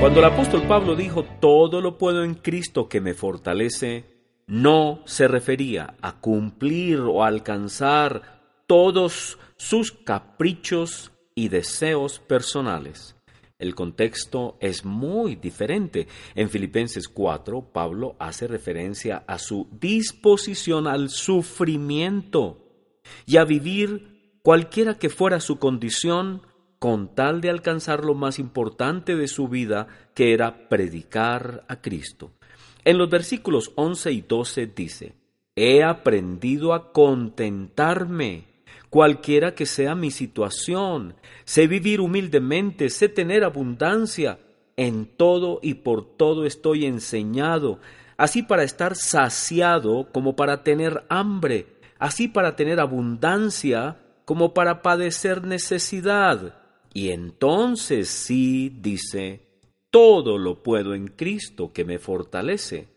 Cuando el apóstol Pablo dijo, todo lo puedo en Cristo que me fortalece, no se refería a cumplir o alcanzar todos sus caprichos y deseos personales. El contexto es muy diferente. En Filipenses 4, Pablo hace referencia a su disposición al sufrimiento y a vivir cualquiera que fuera su condición con tal de alcanzar lo más importante de su vida, que era predicar a Cristo. En los versículos 11 y 12 dice, He aprendido a contentarme, cualquiera que sea mi situación, sé vivir humildemente, sé tener abundancia, en todo y por todo estoy enseñado, así para estar saciado como para tener hambre, así para tener abundancia como para padecer necesidad. Y entonces sí dice, todo lo puedo en Cristo que me fortalece.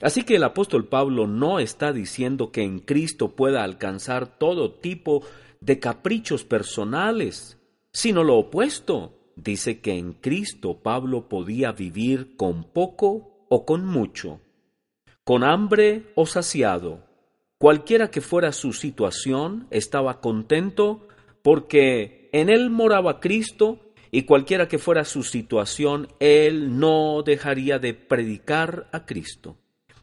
Así que el apóstol Pablo no está diciendo que en Cristo pueda alcanzar todo tipo de caprichos personales, sino lo opuesto. Dice que en Cristo Pablo podía vivir con poco o con mucho, con hambre o saciado. Cualquiera que fuera su situación, estaba contento porque en él moraba Cristo y cualquiera que fuera su situación, él no dejaría de predicar a Cristo.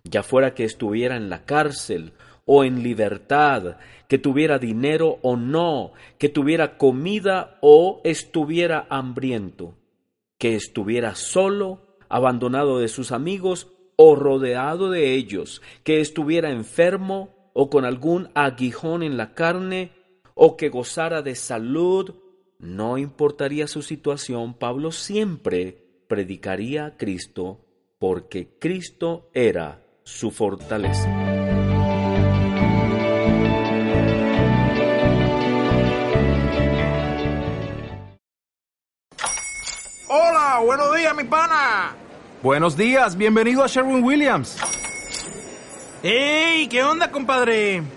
Ya fuera que estuviera en la cárcel o en libertad, que tuviera dinero o no, que tuviera comida o estuviera hambriento, que estuviera solo, abandonado de sus amigos o rodeado de ellos, que estuviera enfermo o con algún aguijón en la carne o que gozara de salud, no importaría su situación, Pablo siempre predicaría a Cristo porque Cristo era su fortaleza. Hola, buenos días, mi pana. Buenos días, bienvenido a Sherwin Williams. ¡Ey! ¿Qué onda, compadre?